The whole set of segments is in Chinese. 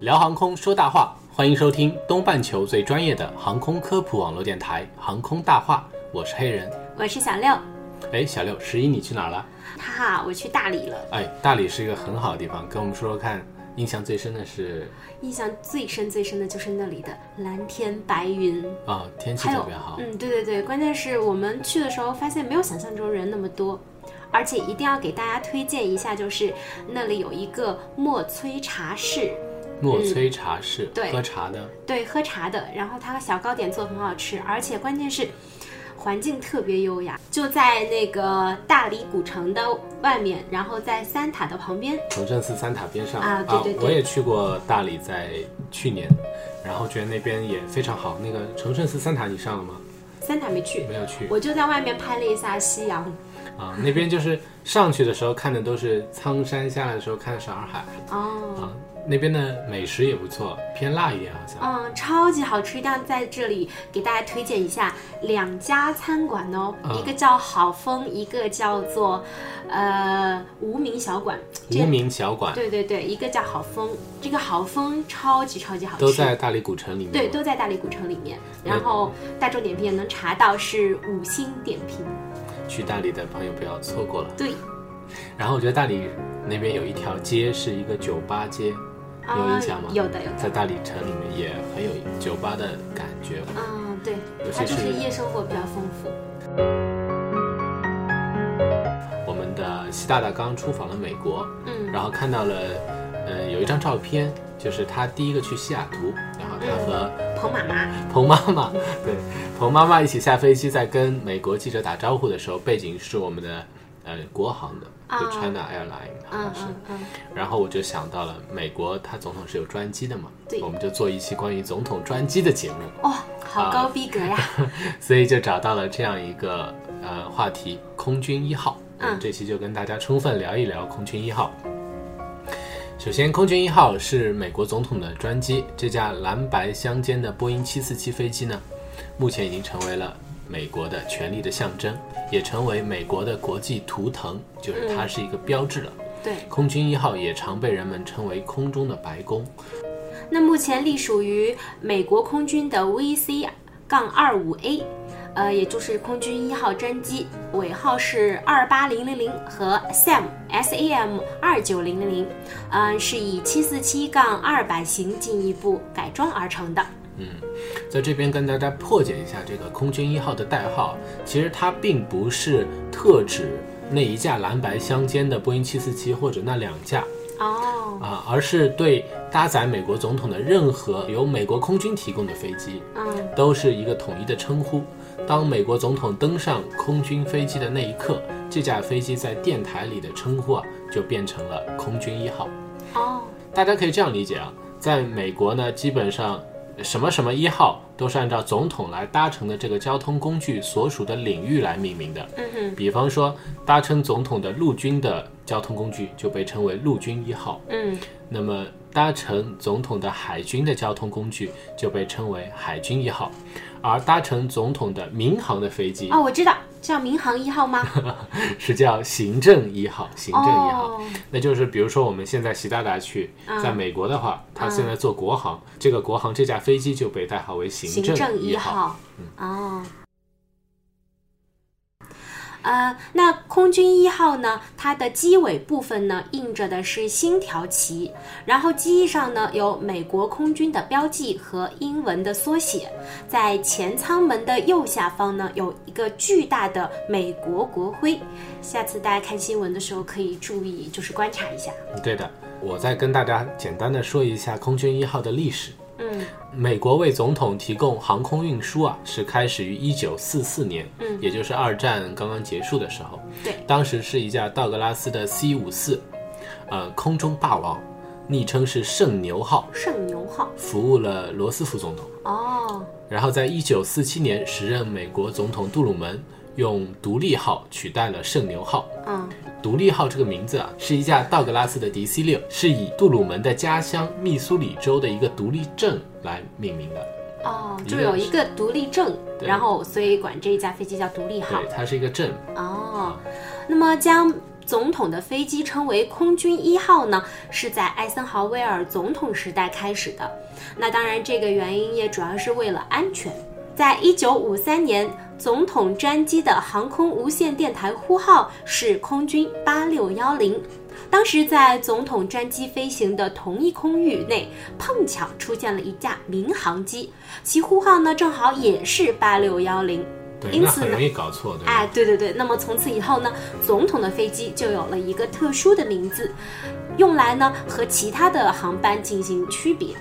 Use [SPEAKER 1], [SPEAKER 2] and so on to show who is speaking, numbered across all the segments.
[SPEAKER 1] 聊航空说大话，欢迎收听东半球最专业的航空科普网络电台《航空大话》，我是黑人。
[SPEAKER 2] 我是小六，
[SPEAKER 1] 哎，小六，十一你去哪儿了？
[SPEAKER 2] 哈哈，我去大理了。
[SPEAKER 1] 哎，大理是一个很好的地方，跟我们说说看，印象最深的是
[SPEAKER 2] 印象最深最深的就是那里的蓝天白云，
[SPEAKER 1] 啊，天气特别好。
[SPEAKER 2] 嗯，对对对，关键是我们去的时候发现没有想象中人那么多。而且一定要给大家推荐一下，就是那里有一个墨崔茶室，
[SPEAKER 1] 墨崔茶室，
[SPEAKER 2] 嗯对
[SPEAKER 1] 喝茶的。
[SPEAKER 2] 对，喝茶的，然后它的小糕点做得很好吃，而且关键是环境特别优雅，就在那个大理古城的外面，然后在三塔的旁边。
[SPEAKER 1] 崇圣寺三塔边上
[SPEAKER 2] 啊对对对
[SPEAKER 1] 我也去过大理，在去年，然后觉得那边也非常好。那个崇圣寺三塔你上了吗？
[SPEAKER 2] 三塔没去，
[SPEAKER 1] 没有去
[SPEAKER 2] 我就在外面拍了一下夕阳。
[SPEAKER 1] 啊，那边就是上去的时候看的都是苍山，下来的时候看的是洱海
[SPEAKER 2] 哦，
[SPEAKER 1] 啊。那边的美食也不错，偏辣一点好像。
[SPEAKER 2] 嗯，超级好吃，一定要在这里给大家推荐一下两家餐馆哦，
[SPEAKER 1] 嗯
[SPEAKER 2] 一个叫好风，一个叫做呃无名小馆。
[SPEAKER 1] 无名小馆
[SPEAKER 2] 对对对，一个叫好风，这个好风超级超级好吃，
[SPEAKER 1] 都在大理古城里面。
[SPEAKER 2] 对，都在大理古城里面。然后大众点评也能查到是五星点评。
[SPEAKER 1] 去大理的朋友不要错过了。
[SPEAKER 2] 对，
[SPEAKER 1] 然后我觉得大理那边有一条街是一个酒吧街，有印象吗？
[SPEAKER 2] 啊有的有的。
[SPEAKER 1] 在大理城里面也很有酒吧的感觉。
[SPEAKER 2] 嗯，对
[SPEAKER 1] 尤，其
[SPEAKER 2] 它就是
[SPEAKER 1] 是
[SPEAKER 2] 夜生活比较丰富。
[SPEAKER 1] 我们的习大大刚出访了美国，
[SPEAKER 2] 嗯
[SPEAKER 1] 然后看到了，呃，有一张照片，就是他第一个去西雅图，然后他和
[SPEAKER 2] 彭妈妈，
[SPEAKER 1] 彭妈妈，对，彭妈妈一起下飞机，在跟美国记者打招呼的时候，背景是我们的呃国航的，就
[SPEAKER 2] 啊
[SPEAKER 1] China Airline，好
[SPEAKER 2] 嗯
[SPEAKER 1] 像是。然后我就想到了美国，他总统是有专机的嘛，
[SPEAKER 2] 对
[SPEAKER 1] 我们就做一期关于总统专机的节目，
[SPEAKER 2] 哇、好高逼格呀！
[SPEAKER 1] 所以就找到了这样一个呃话题——空军一号。我们
[SPEAKER 2] 嗯
[SPEAKER 1] 这期就跟大家充分聊一聊空军一号。首先，空军一号是美国总统的专机，这架蓝白相间的波音747飞机呢，目前已经成为了美国的权力的象征，也成为美国的国际图腾，就是它是一个标志了。
[SPEAKER 2] 对，
[SPEAKER 1] 空军一号也常被人们称为空中的白宫。
[SPEAKER 2] 那目前隶属于美国空军的 VC 杠二五 A，呃，也就是空军一号专机，尾号是二八零零零和 SAM SAM 二九零零零，嗯，是以七四七杠二版型进一步改装而成的。
[SPEAKER 1] 在这边跟大家破解一下这个空军一号的代号，其实它并不是特指那一架蓝白相间的波音七四七或者那两架
[SPEAKER 2] 哦，
[SPEAKER 1] 啊，而是对搭载美国总统的任何由美国空军提供的飞机，
[SPEAKER 2] 嗯，
[SPEAKER 1] 都是一个统一的称呼。当美国总统登上空军飞机的那一刻，这架飞机在电台里的称呼啊，就变成了空军一号。
[SPEAKER 2] 哦，
[SPEAKER 1] 大家可以这样理解啊，在美国呢，基本上什么什么一号都是按照总统来搭乘的这个交通工具所属的领域来命名的。
[SPEAKER 2] 嗯哼，
[SPEAKER 1] 比方说，搭乘总统的陆军的交通工具就被称为陆军一号，
[SPEAKER 2] 嗯，
[SPEAKER 1] 那么搭乘总统的海军的交通工具就被称为海军一号，而搭乘总统的民航的飞机
[SPEAKER 2] 哦，我知道，叫民航一号吗？
[SPEAKER 1] 是叫行政一号，行政一号。
[SPEAKER 2] 哦，
[SPEAKER 1] 那就是比如说我们现在习大大去，
[SPEAKER 2] 嗯
[SPEAKER 1] 在美国的话，他现在坐国航，这个国航这架飞机就被代号为行
[SPEAKER 2] 行政
[SPEAKER 1] 一
[SPEAKER 2] 号。哦。呃，那空军一号呢？它的机尾部分呢印着的是星条旗，然后机翼上呢有美国空军的标记和英文的缩写，在前舱门的右下方呢有一个巨大的美国国徽。下次大家看新闻的时候可以注意，就是观察一下。
[SPEAKER 1] 对的，我再跟大家简单的说一下空军一号的历史。
[SPEAKER 2] 嗯
[SPEAKER 1] 美国为总统提供航空运输啊，是开始于一九四四年，
[SPEAKER 2] 嗯
[SPEAKER 1] 也就是二战刚刚结束的时候。
[SPEAKER 2] 对
[SPEAKER 1] 当时是一架道格拉斯的 C 五四，呃空中霸王，昵称是圣牛号，
[SPEAKER 2] 圣牛号
[SPEAKER 1] 服务了罗斯福总统。
[SPEAKER 2] 哦，
[SPEAKER 1] 然后在一九四七年，时任美国总统杜鲁门用独立号取代了圣牛号。
[SPEAKER 2] 嗯，
[SPEAKER 1] 独立号这个名字啊，是一架道格拉斯的 DC 六，是以杜鲁门的家乡密苏里州的一个独立镇来命名的。
[SPEAKER 2] 哦，就有一个独立
[SPEAKER 1] 镇，
[SPEAKER 2] 然后所以管这一架飞机叫独立号
[SPEAKER 1] 对，。它是一个镇。
[SPEAKER 2] 哦，那么将总统的飞机称为空军一号呢，是在艾森豪威尔总统时代开始的。那当然，这个原因也主要是为了安全。在一九五三年，总统专机的航空无线电台呼号是空军八六幺零。当时在总统专机飞行的同一空域内，碰巧出现了一架民航机，其呼号呢正好也是八六幺零。
[SPEAKER 1] 对，
[SPEAKER 2] 因此呢
[SPEAKER 1] 容易搞错？
[SPEAKER 2] 哎，对对对，那么从此以后呢，总统的飞机就有了一个特殊的名字，用来呢和其他的航班进行区别。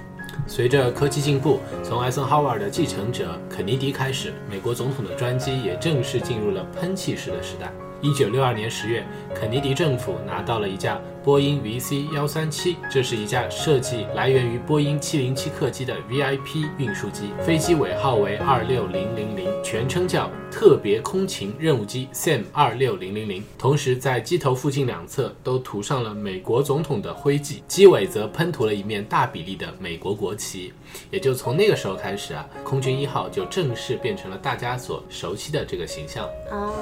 [SPEAKER 1] 随着科技进步，从艾森豪威尔的继承者肯尼迪开始，美国总统的专机也正式进入了喷气式的时代。一九六二年十月，肯尼迪政府拿到了一架波音 VC 幺三七，这是一架设计来源于波音七零七客机的 VIP 运输机，飞机尾号为二六零零零，全称叫特别空勤任务机 SAM 二六零零零。同时，在机头附近两侧都涂上了美国总统的徽记，机尾则喷涂了一面大比例的美国国旗。也就从那个时候开始啊，空军一号就正式变成了大家所熟悉的这个形象。
[SPEAKER 2] 哦，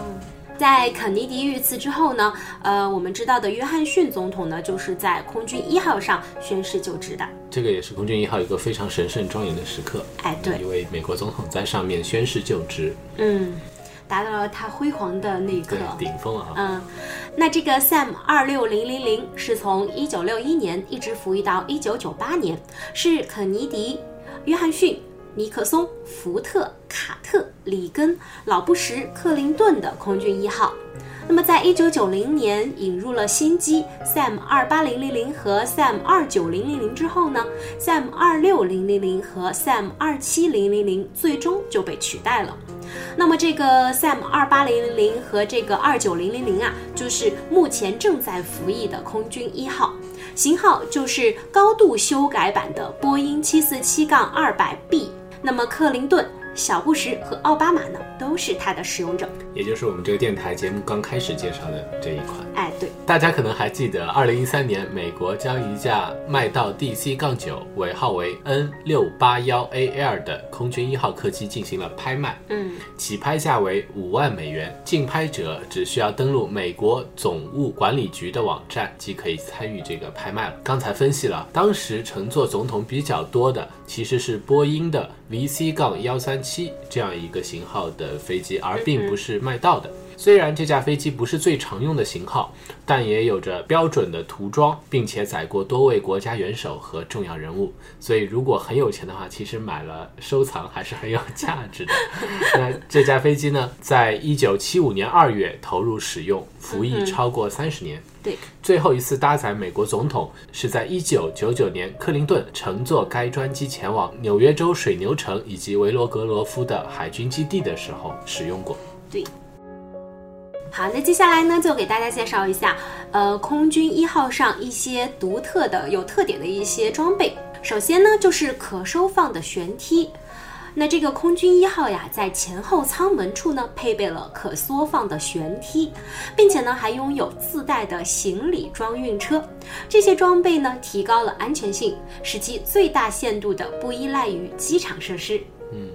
[SPEAKER 2] 在肯尼迪遇刺之后呢，呃，我们知道的约翰逊总统呢，就是在空军一号上宣誓就职的。
[SPEAKER 1] 这个也是空军一号一个非常神圣庄严的时刻。
[SPEAKER 2] 哎，对
[SPEAKER 1] 一，位美国总统在上面宣誓就职，
[SPEAKER 2] 嗯，达到了他辉煌的那个
[SPEAKER 1] 对顶峰了啊。
[SPEAKER 2] 嗯，那这个 SAM 二六零零零是从一九六一年一直服役到一九九八年，是肯尼迪、约翰逊、尼克松、福特、卡特、里根、老布什、克林顿的空军一号。那么，在一九九零年引入了新机 SAM 二八零零零和 SAM 二九零零零之后呢，SAM 二六零零零和 SAM 二七零零零最终就被取代了。那么这个 SAM 二八零零零和这个二九零零零啊，就是目前正在服役的空军一号，型号就是高度修改版的波音七四七杠二百 B。那么克林顿、小布什和奥巴马呢，都是它的使用者。
[SPEAKER 1] 也就是我们这个电台节目刚开始介绍的这一款。
[SPEAKER 2] 哎，对，
[SPEAKER 1] 大家可能还记得，二零一三年美国将一架麦道 DC 杠九尾号为 N 六八幺 AL 的空军一号客机进行了拍卖，
[SPEAKER 2] 嗯，
[SPEAKER 1] 起拍价为五万美元，竞拍者只需要登录美国总务管理局的网站即可以参与这个拍卖了。刚才分析了，当时乘坐总统比较多的其实是波音的 VC 杠幺三七这样一个型号的飞机，而并不是麦道的。虽然这架飞机不是最常用的型号，但也有着标准的涂装，并且载过多位国家元首和重要人物，所以如果很有钱的话，其实买了收藏还是很有价值的。那这架飞机呢，在一九七五年二月投入使用，服役超过三十年。
[SPEAKER 2] 对，
[SPEAKER 1] 最后一次搭载美国总统是在一九九九年，克林顿乘坐该专机前往纽约州水牛城以及维罗格罗夫的海军基地的时候使用过。
[SPEAKER 2] 对。好，那接下来呢，就给大家介绍一下，呃，空军一号上一些独特的、有特点的一些装备。首先呢，就是可收放的舷梯。那这个空军一号呀，在前后舱门处呢，配备了可缩放的舷梯，并且呢，还拥有自带的行李装运车。这些装备呢，提高了安全性，使其最大限度的不依赖于机场设施。
[SPEAKER 1] 嗯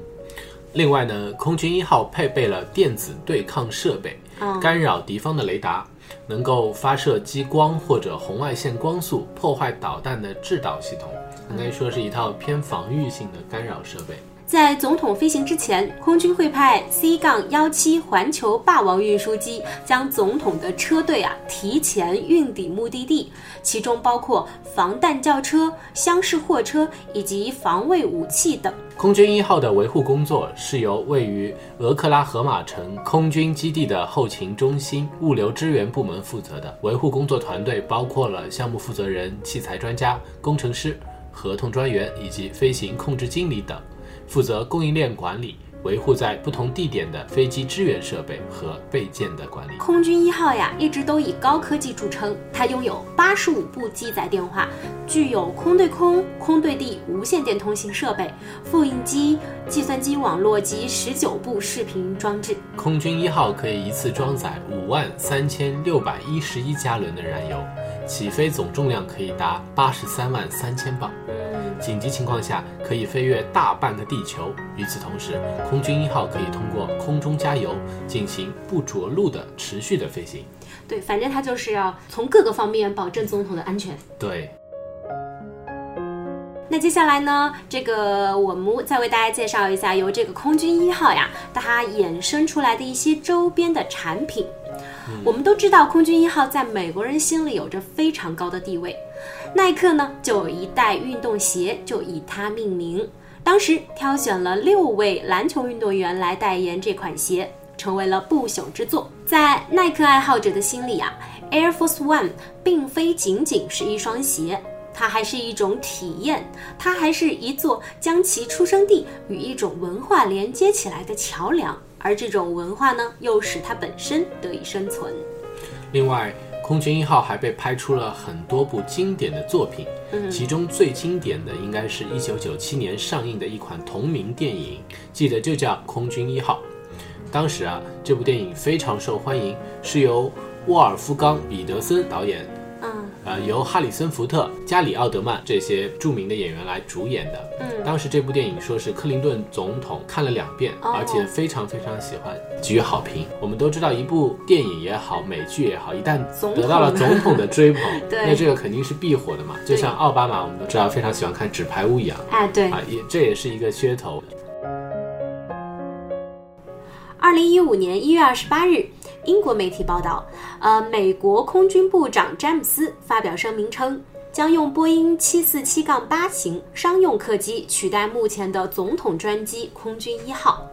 [SPEAKER 1] 另外呢，空军一号配备了电子对抗设备，干扰敌方的雷达，能够发射激光或者红外线光速，破坏导弹的制导系统。应该说是一套偏防御性的干扰设备。
[SPEAKER 2] 在总统飞行之前，空军会派 C 杠幺七环球霸王运输机将总统的车队啊提前运抵目的地，其中包括防弹轿车、厢式货车以及防卫武器等。
[SPEAKER 1] 空军一号的维护工作是由位于俄克拉荷马城空军基地的后勤中心物流支援部门负责的。维护工作团队包括了项目负责人、器材专家、工程师、合同专员以及飞行控制经理等。负责供应链管理、维护在不同地点的飞机支援设备和备件的管理。
[SPEAKER 2] 空军一号呀，一直都以高科技著称。它拥有八十五部机载电话，具有空对空、空对地无线电通信设备、复印机、计算机网络及十九部视频装置。
[SPEAKER 1] 空军一号可以一次装载五万三千六百一十一加仑的燃油，起飞总重量可以达八十三万三千磅。紧急情况下可以飞越大半个地球。与此同时，空军一号可以通过空中加油进行不着陆的持续的飞行。
[SPEAKER 2] 对，反正它就是要从各个方面保证总统的安全。
[SPEAKER 1] 对，
[SPEAKER 2] 那接下来呢，这个我们再为大家介绍一下由这个空军一号呀，它衍生出来的一些周边的产品。我们都知道，空军一号在美国人心里有着非常高的地位。耐克呢，就有一代运动鞋就以它命名。当时挑选了六位篮球运动员来代言这款鞋，成为了不朽之作。在耐克爱好者的心里啊，Air Force One 并非仅仅是一双鞋，它还是一种体验，它还是一座将其出生地与一种文化连接起来的桥梁。而这种文化呢，又使它本身得以生存。
[SPEAKER 1] 另外，空军一号还被拍出了很多部经典的作品，其中最经典的应该是一九九七年上映的一款同名电影，记得就叫《空军一号》。当时啊，这部电影非常受欢迎，是由沃尔夫冈·彼得森导演。呃，由哈里森·福特、加里·奥德曼这些著名的演员来主演的。嗯，当时这部电影说是克林顿总统看了两遍，而且非常非常喜欢，给予好评。我们都知道，一部电影也好，美剧也好，一旦得到了总统的追捧，那这个肯定是必火的嘛。就像奥巴马，我们都知道非常喜欢看《纸牌屋》一样。
[SPEAKER 2] 哎，对
[SPEAKER 1] 啊，也这也是一个噱头。
[SPEAKER 2] 二零一五年一月二十八日。英国媒体报道，呃，美国空军部长詹姆斯发表声明称，将用波音747-8型商用客机取代目前的总统专机空军一号。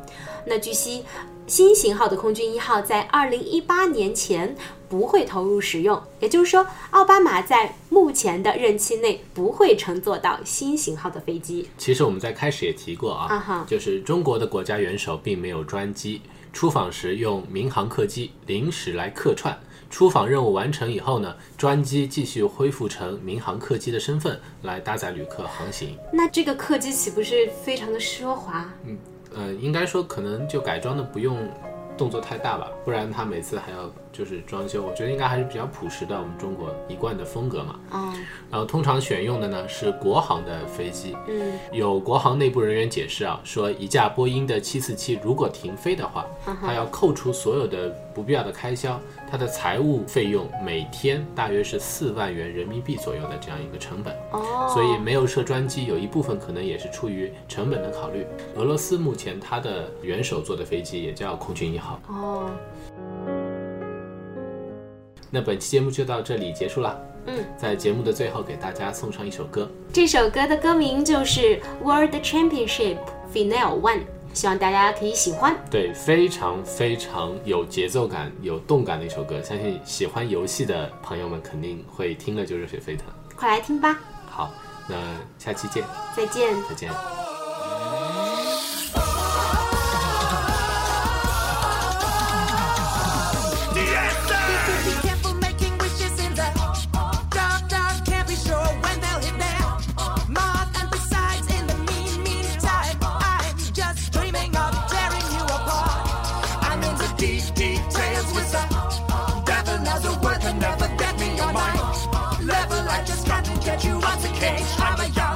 [SPEAKER 2] 那据悉，新型号的空军一号在2018年前不会投入使用，也就是说，奥巴马在目前的任期内不会乘坐到新型号的飞机。
[SPEAKER 1] 其实我们在开始也提过啊，就是中国的国家元首并没有专机。出访时用民航客机临时来客串，出访任务完成以后呢，专机继续恢复成民航客机的身份来搭载旅客航行。
[SPEAKER 2] 那这个客机岂不是非常的奢华？
[SPEAKER 1] 嗯，呃，应该说可能就改装的不用。动作太大吧，不然他每次还要就是装修。我觉得应该还是比较朴实的，我们中国一贯的风格嘛。
[SPEAKER 2] 嗯。
[SPEAKER 1] 然后通常选用的呢是国航的飞机。
[SPEAKER 2] 嗯。
[SPEAKER 1] 有国航内部人员解释啊，说一架波音的747如果停飞的话，它要扣除所有的不必要的开销，它的财务费用每天大约是四万元人民币左右的这样一个成本。
[SPEAKER 2] 哦。
[SPEAKER 1] 所以没有设专机，有一部分可能也是出于成本的考虑。俄罗斯目前它的元首坐的飞机也叫空军一号。
[SPEAKER 2] 哦，
[SPEAKER 1] 那本期节目就到这里结束了。
[SPEAKER 2] 嗯，
[SPEAKER 1] 在节目的最后，给大家送上一首歌。
[SPEAKER 2] 这首歌的歌名就是《World Championship Final One》，希望大家可以喜欢。
[SPEAKER 1] 对，非常非常有节奏感、有动感的一首歌，相信喜欢游戏的朋友们肯定会听了就热血沸腾。
[SPEAKER 2] 快来听吧！
[SPEAKER 1] 好，那下期见。
[SPEAKER 2] 再见。
[SPEAKER 1] 再见。
[SPEAKER 3] Cage, I'm a young